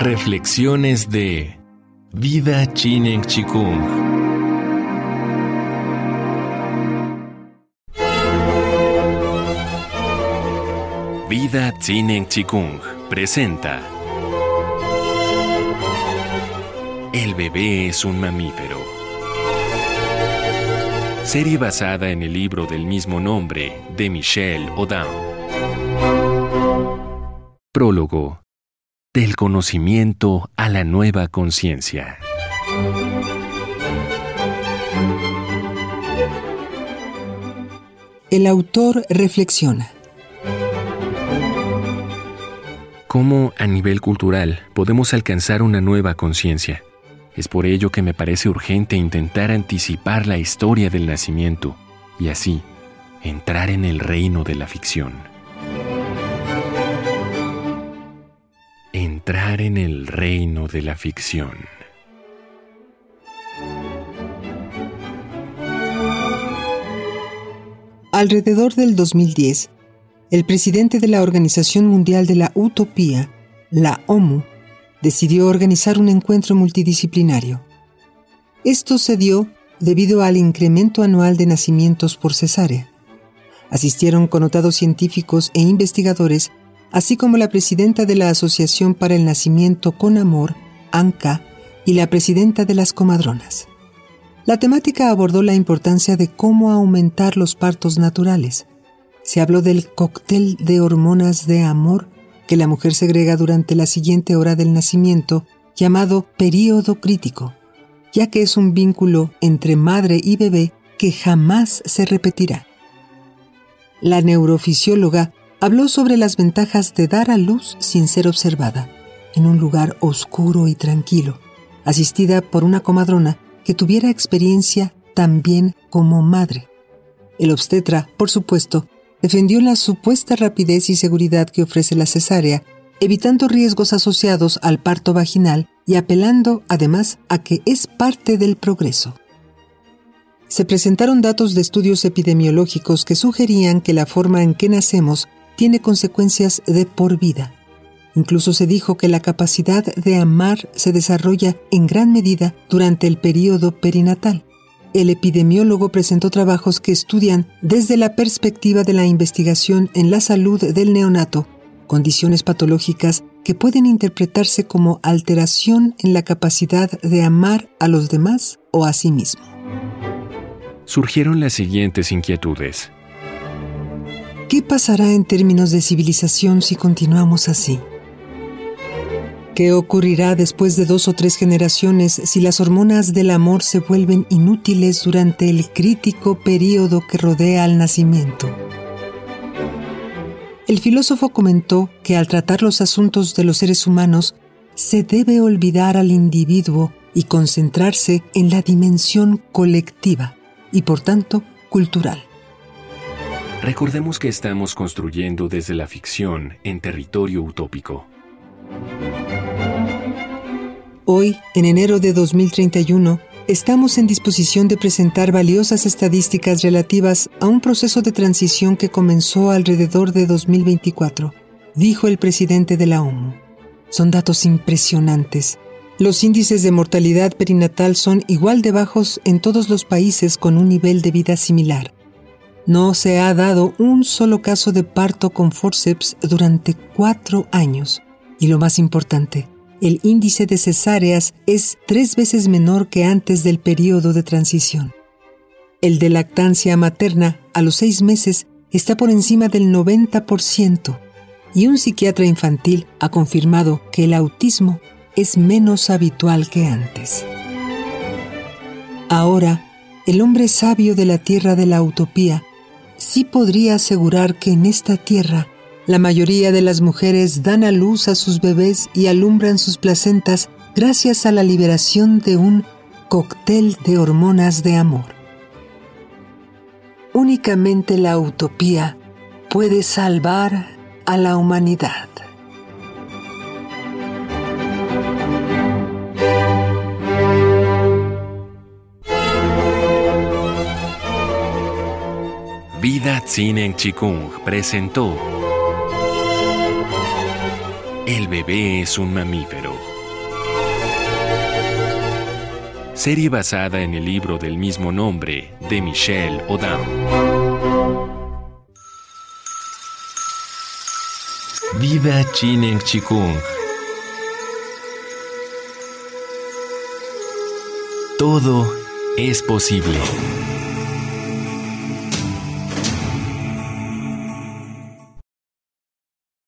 Reflexiones de Vida Chinen Chikung. Vida Chinen Chikung presenta El bebé es un mamífero. Serie basada en el libro del mismo nombre de Michelle Odam. Prólogo del conocimiento a la nueva conciencia. El autor reflexiona. ¿Cómo a nivel cultural podemos alcanzar una nueva conciencia? Es por ello que me parece urgente intentar anticipar la historia del nacimiento y así entrar en el reino de la ficción. Entrar en el reino de la ficción. Alrededor del 2010, el presidente de la Organización Mundial de la Utopía, la OMU, decidió organizar un encuentro multidisciplinario. Esto se dio debido al incremento anual de nacimientos por cesárea. Asistieron connotados científicos e investigadores así como la presidenta de la Asociación para el Nacimiento con Amor, ANCA, y la presidenta de las comadronas. La temática abordó la importancia de cómo aumentar los partos naturales. Se habló del cóctel de hormonas de amor que la mujer segrega durante la siguiente hora del nacimiento, llamado período crítico, ya que es un vínculo entre madre y bebé que jamás se repetirá. La neurofisióloga habló sobre las ventajas de dar a luz sin ser observada, en un lugar oscuro y tranquilo, asistida por una comadrona que tuviera experiencia también como madre. El obstetra, por supuesto, defendió la supuesta rapidez y seguridad que ofrece la cesárea, evitando riesgos asociados al parto vaginal y apelando además a que es parte del progreso. Se presentaron datos de estudios epidemiológicos que sugerían que la forma en que nacemos tiene consecuencias de por vida. Incluso se dijo que la capacidad de amar se desarrolla en gran medida durante el periodo perinatal. El epidemiólogo presentó trabajos que estudian desde la perspectiva de la investigación en la salud del neonato, condiciones patológicas que pueden interpretarse como alteración en la capacidad de amar a los demás o a sí mismo. Surgieron las siguientes inquietudes. ¿Qué pasará en términos de civilización si continuamos así? ¿Qué ocurrirá después de dos o tres generaciones si las hormonas del amor se vuelven inútiles durante el crítico periodo que rodea al nacimiento? El filósofo comentó que al tratar los asuntos de los seres humanos, se debe olvidar al individuo y concentrarse en la dimensión colectiva y por tanto cultural. Recordemos que estamos construyendo desde la ficción en territorio utópico. Hoy, en enero de 2031, estamos en disposición de presentar valiosas estadísticas relativas a un proceso de transición que comenzó alrededor de 2024, dijo el presidente de la ONU. Son datos impresionantes. Los índices de mortalidad perinatal son igual de bajos en todos los países con un nivel de vida similar. No se ha dado un solo caso de parto con forceps durante cuatro años. Y lo más importante, el índice de cesáreas es tres veces menor que antes del periodo de transición. El de lactancia materna a los seis meses está por encima del 90% y un psiquiatra infantil ha confirmado que el autismo es menos habitual que antes. Ahora, el hombre sabio de la tierra de la utopía sí podría asegurar que en esta tierra la mayoría de las mujeres dan a luz a sus bebés y alumbran sus placentas gracias a la liberación de un cóctel de hormonas de amor. Únicamente la utopía puede salvar a la humanidad. Vida en Chikung presentó El bebé es un mamífero. Serie basada en el libro del mismo nombre de Michelle Odam. Viva Chinen Chikung. Todo es posible.